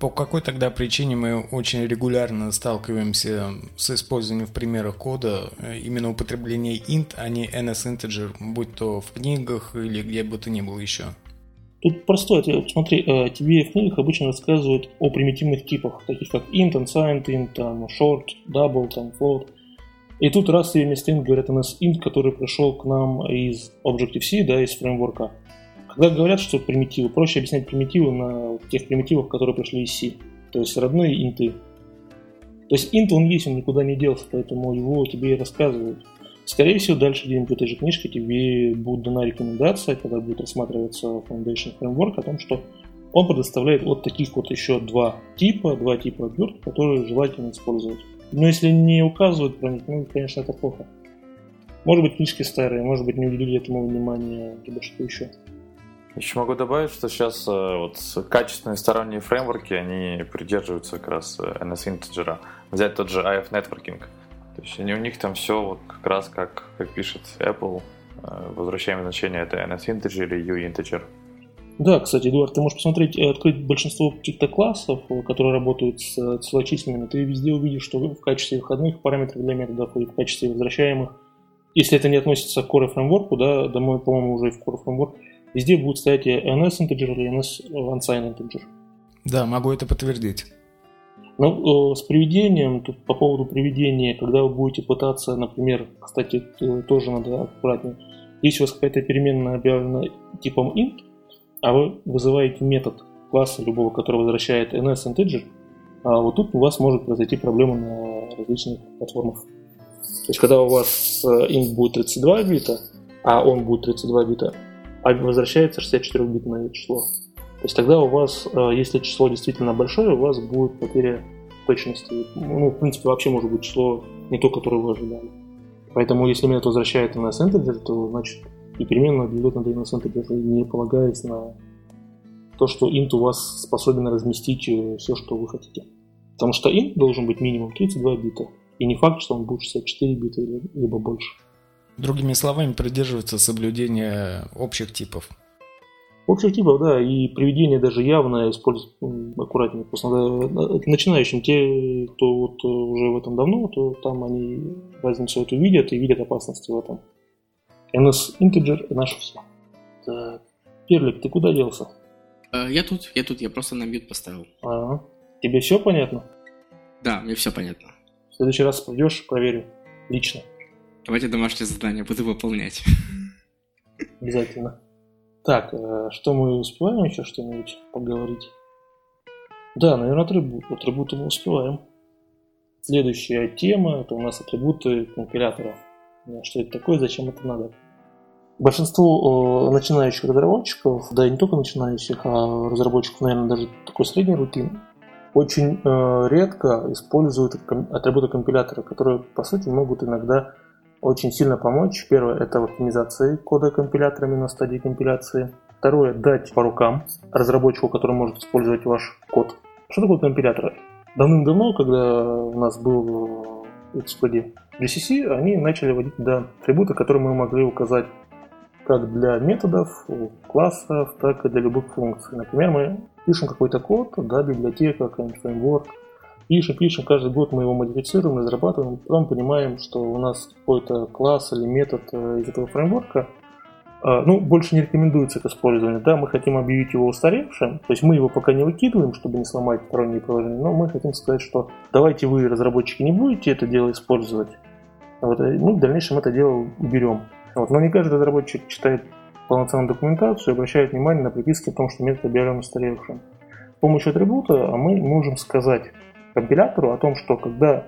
По какой тогда причине мы очень регулярно сталкиваемся с использованием в примерах кода э, именно употребления int, а не NS-integer, будь то в книгах или где бы то ни было еще? Тут простой ответ. Смотри, э, тебе в книгах обычно рассказывают о примитивных типах, таких как int, unsigned int, там, short, double, там, float. И тут раз и вместо int говорят int, который пришел к нам из Objective-C, да, из фреймворка. Когда говорят, что примитивы, проще объяснять примитивы на тех примитивах, которые пришли из C. То есть родные инты. То есть int он есть, он никуда не делся, поэтому его тебе и рассказывают. Скорее всего, дальше где-нибудь в этой же книжке тебе будет дана рекомендация, когда будет рассматриваться Foundation Framework, о том, что он предоставляет вот таких вот еще два типа, два типа оберток, которые желательно использовать. Но если не указывают про них, ну, конечно, это плохо. Может быть, книжки старые, может быть, не уделили этому внимания, либо что еще. Еще могу добавить, что сейчас э, вот качественные сторонние фреймворки, они придерживаются как раз э, NS Integer. Взять тот же IF Networking – то есть они, у них там все вот как раз как, как пишет Apple, э, возвращаемое значение это NS-integer или U-integer. Да, кстати, Эдуард, ты можешь посмотреть, э, открыть большинство каких-то классов, э, которые работают с целочисленными, ты везде увидишь, что в качестве выходных параметров для методов и в качестве возвращаемых, если это не относится к Core Framework, да, домой, по-моему, уже и в Core Framework, везде будут стоять и NS integer или NS unsigned integer. Да, могу это подтвердить. Ну, э, с приведением, тут по поводу приведения, когда вы будете пытаться, например, кстати, тоже надо аккуратнее, если у вас какая-то переменная объявлена типом int, а вы вызываете метод класса любого, который возвращает ns integer, а вот тут у вас может произойти проблема на различных платформах. То есть, когда у вас э, int будет 32 бита, а он будет 32 бита, а возвращается 64-битное число, то есть тогда у вас, э, если число действительно большое, у вас будет потеря точности. Ну, в принципе, вообще может быть число не то, которое вы ожидали. Поэтому, если метод возвращает на integer, то значит и переменную объявлять надо на integer, не полагаясь на то, что int у вас способен разместить э, все, что вы хотите. Потому что int должен быть минимум 32 бита. И не факт, что он будет 64 бита или, либо больше. Другими словами, придерживаться соблюдения общих типов. Общих типов, да, и приведение даже явно использовать аккуратнее. Просто надо, начинающим, те, кто вот уже в этом давно, то там они разницу эту видят и видят опасности в этом. NS Integer – наше все. Так, Перлик, ты куда делся? Э, я тут, я тут, я просто на мьют поставил. Ага. Тебе все понятно? Да, мне все понятно. В следующий раз придешь, проверю. Лично. Давайте домашнее задание буду выполнять. Обязательно. Так, э, что мы успеваем еще что-нибудь поговорить? Да, наверное, атрибут. Атрибуты мы успеваем. Следующая тема – это у нас атрибуты компилятора. Что это такое, зачем это надо? Большинство начинающих разработчиков, да и не только начинающих, а разработчиков, наверное, даже такой средней рутины, очень э, редко используют атрибуты компилятора, которые, по сути, могут иногда очень сильно помочь. Первое – это в оптимизации кода компиляторами на стадии компиляции. Второе – дать по рукам разработчику, который может использовать ваш код. Что такое компилятор? Давным-давно, когда у нас был в Xcode GCC, они начали вводить туда атрибуты, которые мы могли указать как для методов, классов, так и для любых функций. Например, мы пишем какой-то код, да, библиотека, какой-нибудь фреймворк, пишем, пишем, каждый год мы его модифицируем, разрабатываем, потом понимаем, что у нас какой-то класс или метод э, из этого фреймворка э, ну, больше не рекомендуется к использованию. Да, мы хотим объявить его устаревшим, то есть мы его пока не выкидываем, чтобы не сломать сторонние приложения, но мы хотим сказать, что давайте вы, разработчики, не будете это дело использовать, вот, мы ну, в дальнейшем это дело уберем. Вот. Но не каждый разработчик читает полноценную документацию и обращает внимание на приписки о том, что метод объявлен устаревшим. С помощью атрибута мы можем сказать компилятору о том, что когда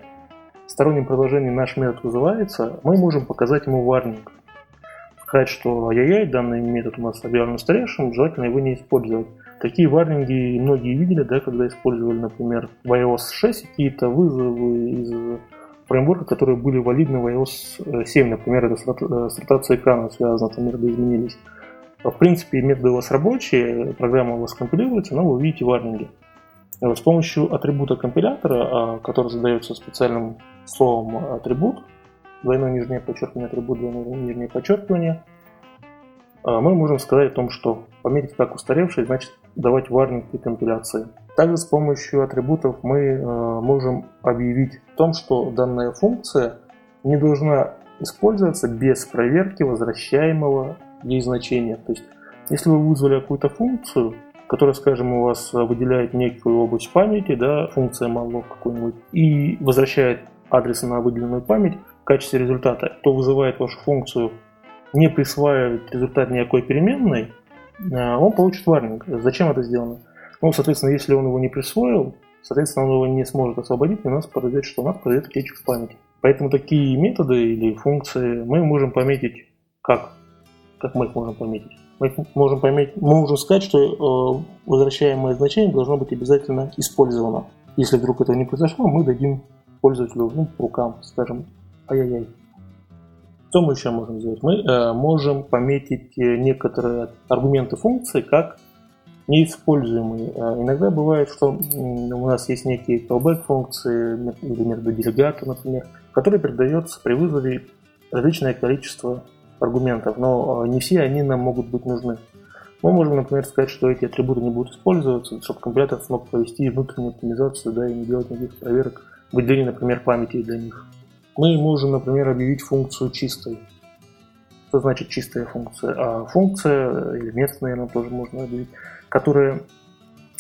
в стороннем приложении наш метод вызывается, мы можем показать ему варнинг. Сказать, что ай-яй-яй, данный метод у нас объявлен устаревшим, желательно его не использовать. Такие варнинги многие видели, да, когда использовали, например, в iOS 6 какие-то вызовы из фреймворка, которые были валидны в iOS 7, например, это с э, ротацией экрана связано, там методы изменились. В принципе, методы у вас рабочие, программа у вас компилируется, но вы видите варнинги. Вот с помощью атрибута компилятора, а, который задается специальным словом атрибут, двойное нижнее подчеркивание, атрибут, двойное нижнее подчеркивание, а, мы можем сказать о том, что пометить как устаревший, значит давать варнинг при компиляции. Также с помощью атрибутов мы э, можем объявить о том, что данная функция не должна использоваться без проверки возвращаемого ей значения. То есть, если вы вызвали какую-то функцию, которая, скажем, у вас выделяет некую область памяти, да, функция malloc какой-нибудь, и возвращает адрес на выделенную память в качестве результата, то вызывает вашу функцию, не присваивает результат никакой переменной, э, он получит варнинг. Зачем это сделано? Ну, соответственно, если он его не присвоил, соответственно, он его не сможет освободить, и у нас произойдет, что у нас произойдет утечка в памяти. Поэтому такие методы или функции мы можем пометить как? Как мы их можем пометить? Мы можем пометить, мы можем сказать, что э, возвращаемое значение должно быть обязательно использовано. Если вдруг этого не произошло, мы дадим пользователю ну, рукам, скажем, ай-яй-яй. Что мы еще можем сделать? Мы э, можем пометить э, некоторые аргументы функции как неиспользуемые. А иногда бывает, что у нас есть некие callback функции или методы делегата, например, которые передается при вызове различное количество аргументов, но а, не все они нам могут быть нужны. Мы можем, например, сказать, что эти атрибуты не будут использоваться, чтобы компилятор смог провести внутреннюю оптимизацию да, и не делать никаких проверок выделения, например, памяти для них. Мы можем, например, объявить функцию чистой. Что значит чистая функция? А функция, или метод, наверное, тоже можно объявить, которые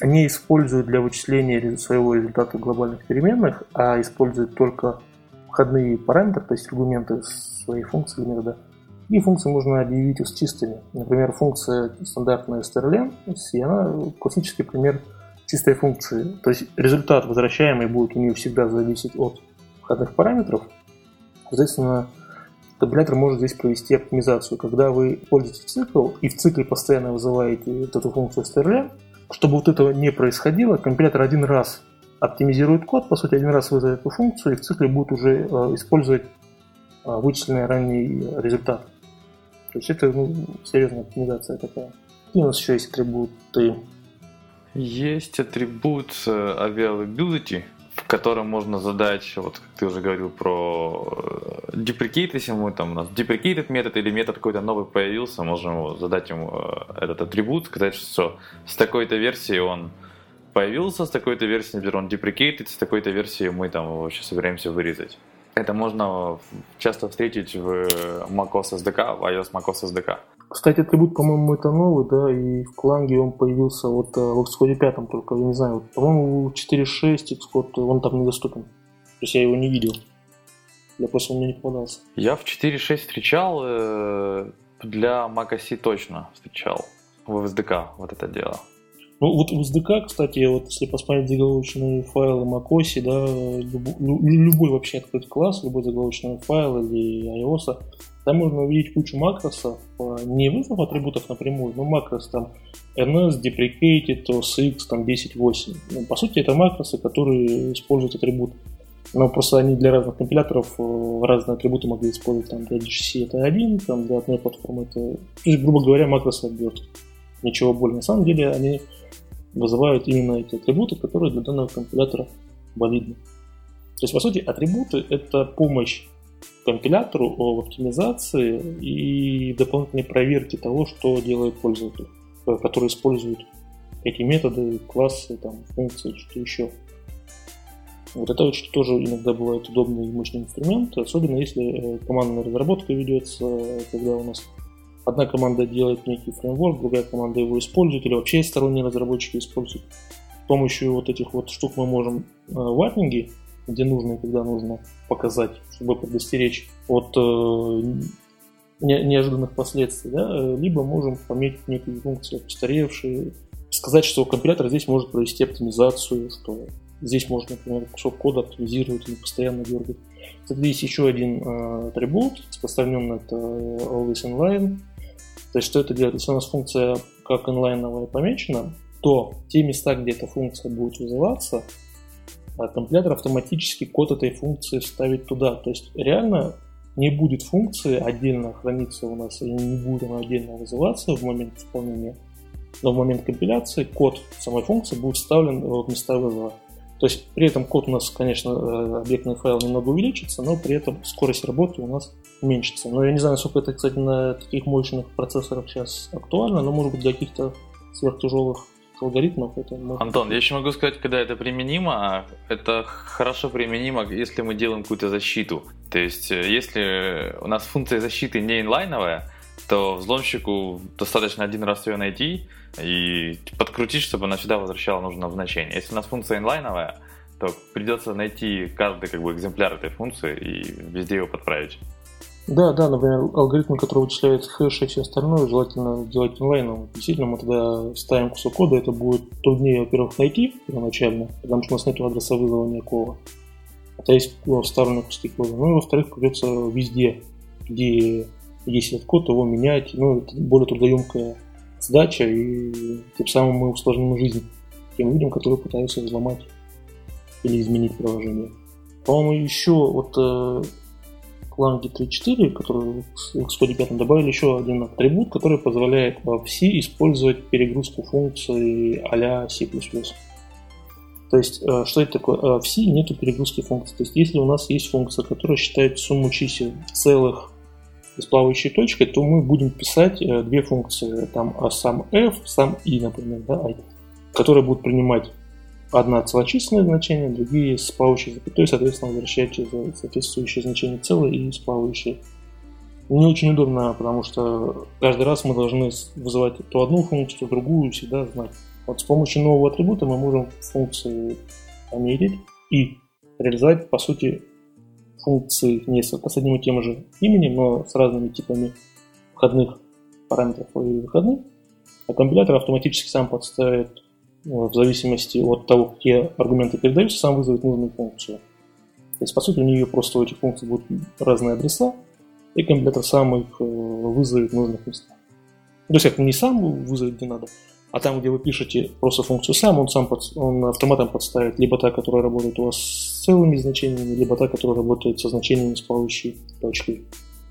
не используют для вычисления своего результата глобальных переменных, а используют только входные параметры, то есть аргументы своей функции метода. И функции можно объявить с чистыми. Например, функция стандартная strlen, она классический пример чистой функции. То есть результат возвращаемый будет у нее всегда зависеть от входных параметров. Соответственно, Компилятор может здесь провести оптимизацию. Когда вы пользуетесь цикл и в цикле постоянно вызываете вот эту функцию strlen, чтобы вот этого не происходило, компилятор один раз оптимизирует код, по сути, один раз вызовет эту функцию, и в цикле будет уже э, использовать э, вычисленный ранний результат. То есть это ну, серьезная оптимизация такая. И у нас еще есть атрибуты. Есть атрибут availability, в котором можно задать, вот как ты уже говорил про deprecate, если мы там у нас deprecated метод или метод какой-то новый появился, можем задать ему этот атрибут, сказать, что с такой-то версии он появился с такой-то версией, например, он deprecated, с такой-то версией мы там вообще собираемся вырезать. Это можно часто встретить в macOS SDK, в iOS macOS SDK. Кстати, атрибут, по-моему, это новый, да, и в Кланге он появился вот э, в Xcode 5 только, я не знаю, вот, по-моему, 4.6 Xcode, он там недоступен. То есть я его не видел. Я просто он мне не попадался. Я в 4.6 встречал, э, для macOS точно встречал в SDK вот это дело. Ну, вот в SDK, кстати, вот если посмотреть заголовочные файлы macOS, да, любой, любой вообще открыть класс, любой заголовочный файл или iOS, там можно увидеть кучу макросов, а, не вызов атрибутов напрямую, но макрос там ns, deprecated, osx, там 10.8. Ну, по сути, это макросы, которые используют атрибут. Но просто они для разных компиляторов э, разные атрибуты могли использовать. Там для GCC это один, там для одной платформы это... То есть, грубо говоря, макросы обвертки. Ничего более. На самом деле они вызывают именно эти атрибуты, которые для данного компилятора валидны. То есть, по сути, атрибуты — это помощь компилятору в оптимизации и дополнительной проверке того, что делает пользователь, э, который использует эти методы, классы, там, функции, что еще. Вот это очень тоже иногда бывает удобный и мощный инструмент, особенно если э, командная разработка ведется, когда у нас одна команда делает некий фреймворк, другая команда его использует, или вообще сторонние разработчики используют. С помощью вот этих вот штук мы можем э, ваппинги, где нужно и когда нужно показать, чтобы предостеречь от э, неожиданных последствий, да, либо можем пометить некие функции постаревшие, сказать, что компилятор здесь может провести оптимизацию, что здесь можно, например, кусок кода оптимизировать или постоянно дергать. Есть еще один э, атрибут, распространенный, это always inline. То есть, что это делает? Если у нас функция как инлайновая помечена, то те места, где эта функция будет вызываться, а компилятор автоматически код этой функции вставит туда. То есть реально не будет функции отдельно храниться у нас, и не будет она отдельно вызываться в момент исполнения, но в момент компиляции код самой функции будет вставлен в места вызова. То есть при этом код у нас, конечно, э, объектный файл немного увеличится, но при этом скорость работы у нас уменьшится. Но я не знаю, насколько это, кстати, на таких мощных процессорах сейчас актуально, но может быть для каких-то сверхтяжелых алгоритмов. Это Антон, я еще могу сказать, когда это применимо, это хорошо применимо, если мы делаем какую-то защиту. То есть, э, если у нас функция защиты не инлайновая, то взломщику достаточно один раз ее найти и подкрутить, чтобы она всегда возвращала нужное значение. Если у нас функция инлайновая, то придется найти каждый как бы, экземпляр этой функции и везде его подправить. Да, да, например, алгоритмы, которые вычисляют хэш и все остальное, желательно делать онлайном. Действительно, мы тогда ставим кусок кода, это будет труднее, во-первых, найти первоначально, потому что у нас нет адреса вызова никакого. Хотя есть вставленные куски кода. Ну и во-вторых, придется везде, где есть этот код, его менять. Ну, это более трудоемкая задача, и тем самым мы усложним жизнь тем людям, которые пытаются взломать или изменить приложение. По-моему, еще вот э, Lang 3.4, который в Xcode 5 добавили еще один атрибут, который позволяет в C использовать перегрузку функций а-ля C++. То есть, э, что это такое? Э, в C нету перегрузки функций. То есть, если у нас есть функция, которая считает сумму чисел целых с плавающей точкой, то мы будем писать э, две функции, там сам f, сам i, например, да, которые будут принимать одна целочисленное значение, другие с плавающей запятой, соответственно, возвращать соответствующее значение целой и с плавающей. Не очень удобно, потому что каждый раз мы должны вызывать то одну функцию, то другую, всегда знать. Вот с помощью нового атрибута мы можем функции померить и реализовать, по сути, функции не с одним и тем же именем, но с разными типами входных параметров и выходных. А компилятор автоматически сам подставит в зависимости от того, какие аргументы передаются, сам вызовет нужную функцию. То есть, по сути, у нее просто у этих функций будут разные адреса, и компилятор сам их э, вызовет в нужных местах. То есть, как не сам вызовет, где надо, А там, где вы пишете просто функцию сам, он сам под, он автоматом подставит либо та, которая работает у вас с целыми значениями, либо та, которая работает со значениями с плавающей точкой.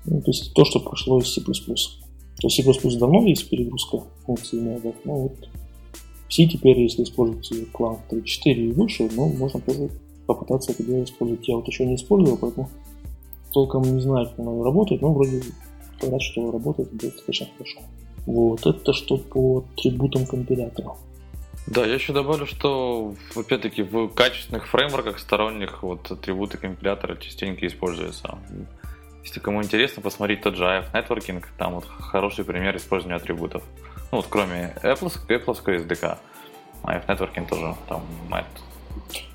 Ну, то есть то, что прошло из C++. То есть C++ давно есть перегрузка функций методов. Ну вот C теперь, если используете клан 3.4 и выше, ну, можно тоже попытаться это дело использовать. Я вот еще не использовал, поэтому толком не знаю, как оно работает, но вроде говорят, что работает достаточно хорошо. Вот, это что по атрибутам компилятора. Да, я еще добавлю, что опять-таки в качественных фреймворках сторонних вот атрибуты компилятора частенько используются. Если кому интересно, посмотреть тот же IF Networking, там вот хороший пример использования атрибутов. Ну вот кроме Apple, Apple SDK, IF Networking тоже там мает.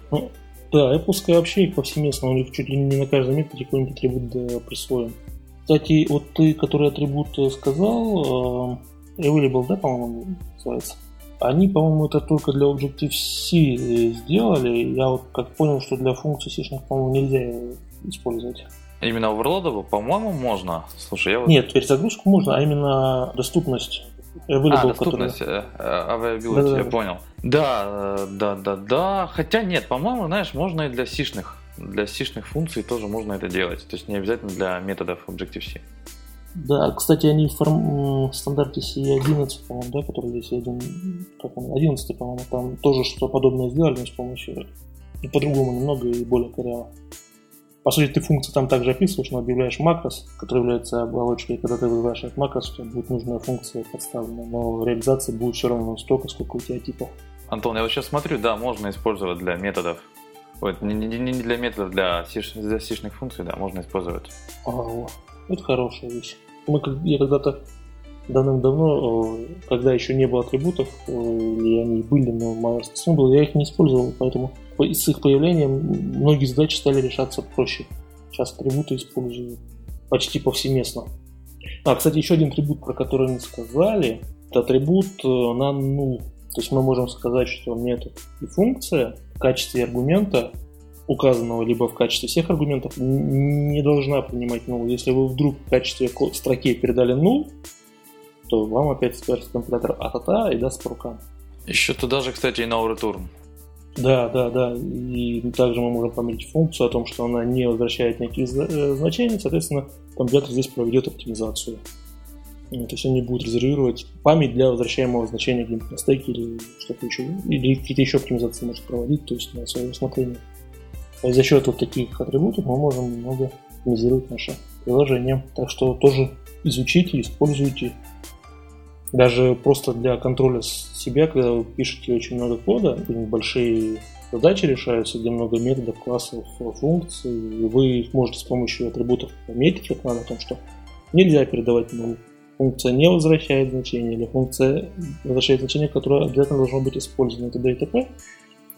Ну, да, Apple вообще повсеместно, у них чуть ли не на каждом методе какой-нибудь атрибут да, присвоен. Кстати, вот ты, который атрибут сказал, э, available, да, по-моему, называется? Они, по-моему, это только для Objective-C сделали. Я вот как понял, что для функций C, по-моему, нельзя использовать. Именно оверлодову, по-моему, можно. Слушай, я вот... Нет, перезагрузку можно, а именно доступность. Available, а, доступность, который... Э, э, availability, да, я да. понял. Да, да, да, да. Хотя нет, по-моему, знаешь, можно и для сишных для сишных функций тоже можно это делать. То есть не обязательно для методов Objective-C. Да, кстати, они в форм... стандарте C11, по-моему, да, который здесь один, как он, 11, по-моему, там тоже что-то подобное сделали, но с помощью и по-другому немного и более коряво. По сути, ты функции там также описываешь, но объявляешь макрос, который является оболочкой, и когда ты вызываешь этот макрос, у тебя будет нужная функция подставлена, но реализация будет все равно столько, сколько у тебя типов. Антон, я вот сейчас смотрю, да, можно использовать для методов Ой, не, не, не для методов, для, сиш, сишных функций, да, можно использовать. А, это хорошая вещь. Мы, я когда-то давным-давно, когда еще не было атрибутов, или они были, но мало распространены было, я их не использовал, поэтому с их появлением многие задачи стали решаться проще. Сейчас атрибуты использую почти повсеместно. А, кстати, еще один атрибут, про который мы сказали, это атрибут э, на null. То есть мы можем сказать, что метод и функция в качестве аргумента, указанного либо в качестве всех аргументов, не должна принимать null. Если вы вдруг в качестве строки передали null, то вам опять скажет компилятор а-та-та и даст по рукам. Еще туда же, кстати, и no return. Да, да, да. И также мы можем пометить функцию о том, что она не возвращает никаких э, значений. Соответственно, компилятор здесь проведет оптимизацию. То есть он не будет резервировать память для возвращаемого значения где-нибудь на стеке или что-то еще, или какие-то еще оптимизации может проводить, то есть на свое усмотрение. Есть за счет вот таких атрибутов мы можем немного оптимизировать наше приложение. Так что тоже изучите, используйте. Даже просто для контроля себя, когда вы пишете очень много кода, большие задачи решаются, где много методов, классов, функций, и вы их можете с помощью атрибутов пометить, как надо, о том, что нельзя передавать ну, функция не возвращает значение, или функция возвращает значение, которое обязательно должно быть использовано, и т.д. и т.п.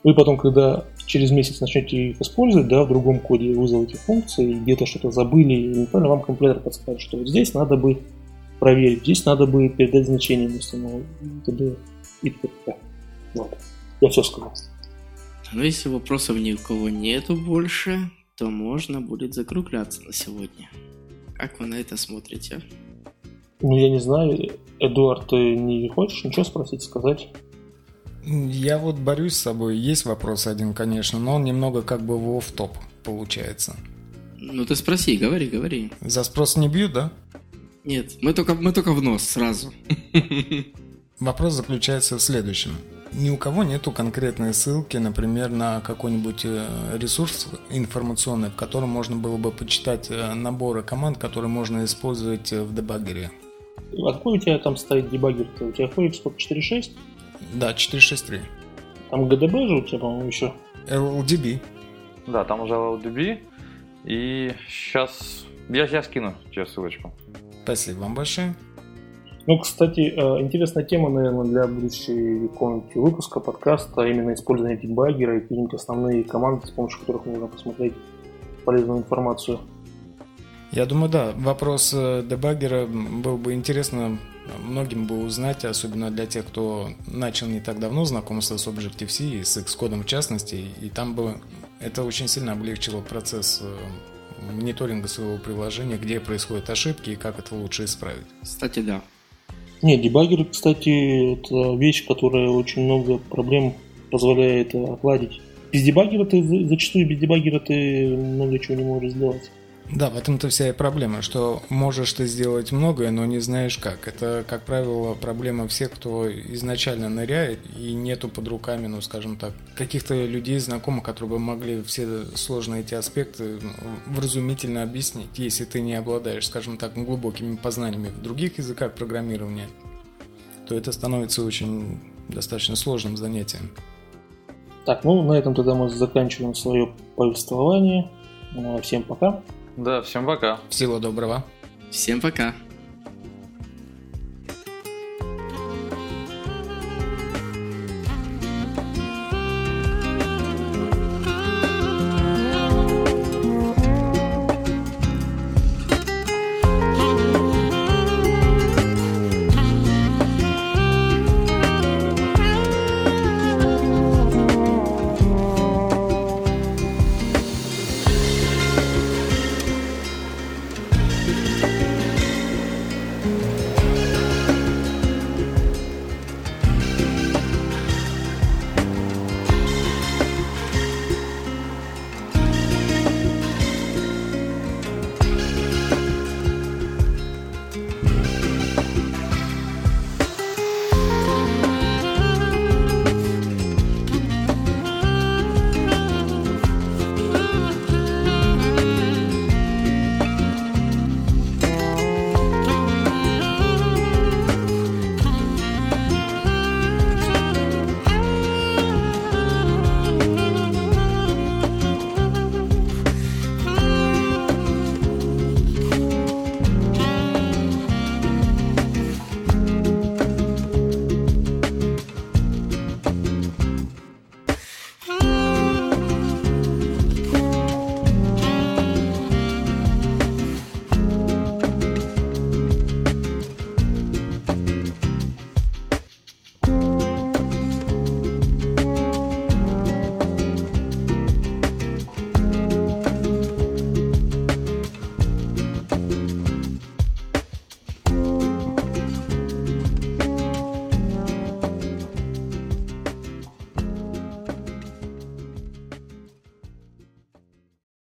Вы потом, когда через месяц начнете их использовать, да, в другом коде вызовете функции, где-то что-то забыли, и неправильно вам компилятор подскажет, что вот здесь надо бы проверить, здесь надо бы передать значение вместо нового, и т.д. и т.п. Вот. Я все сказал. Ну, если вопросов ни у кого нету больше, то можно будет закругляться на сегодня. Как вы на это смотрите? Ну, я не знаю. Эдуард, ты не хочешь ничего спросить, сказать? Я вот борюсь с собой. Есть вопрос один, конечно, но он немного как бы в оф-топ получается. Ну ты спроси, говори, говори. За спрос не бьют, да? Нет, мы только, мы только в нос сразу. Вопрос заключается в следующем. Ни у кого нету конкретной ссылки, например, на какой-нибудь э, ресурс информационный, в котором можно было бы почитать э, наборы команд, которые можно использовать э, в дебаггере. А какой у тебя там стоит дебаггер? У тебя ходит сколько? 4.6? Да, 4.6.3. Там GDB же у тебя, по-моему, еще? LDB. Да, там уже LDB. И сейчас... Я сейчас скину тебе ссылочку. Спасибо вам большое. Ну, кстати, э, интересная тема, наверное, для будущего какого-нибудь выпуска подкаста, именно использование дебаггера и какие-нибудь основные команды, с помощью которых можно посмотреть полезную информацию. Я думаю, да. Вопрос э, дебаггера был бы интересно многим бы узнать, особенно для тех, кто начал не так давно знакомство с Objective-C и с Xcode в частности, и там бы это очень сильно облегчило процесс э, мониторинга своего приложения, где происходят ошибки и как это лучше исправить. Кстати, да. Не, дебаггер, кстати, это вещь, которая очень много проблем позволяет отладить. Без дебаггера ты, зачастую без дебаггера ты много чего не можешь сделать. Да, в этом-то вся и проблема, что можешь ты сделать многое, но не знаешь как. Это, как правило, проблема всех, кто изначально ныряет и нету под руками, ну, скажем так, каких-то людей, знакомых, которые бы могли все сложные эти аспекты ну, вразумительно объяснить, если ты не обладаешь, скажем так, глубокими познаниями в других языках программирования, то это становится очень достаточно сложным занятием. Так, ну на этом тогда мы заканчиваем свое повествование. Всем пока. Да, всем пока. Всего доброго. Всем пока.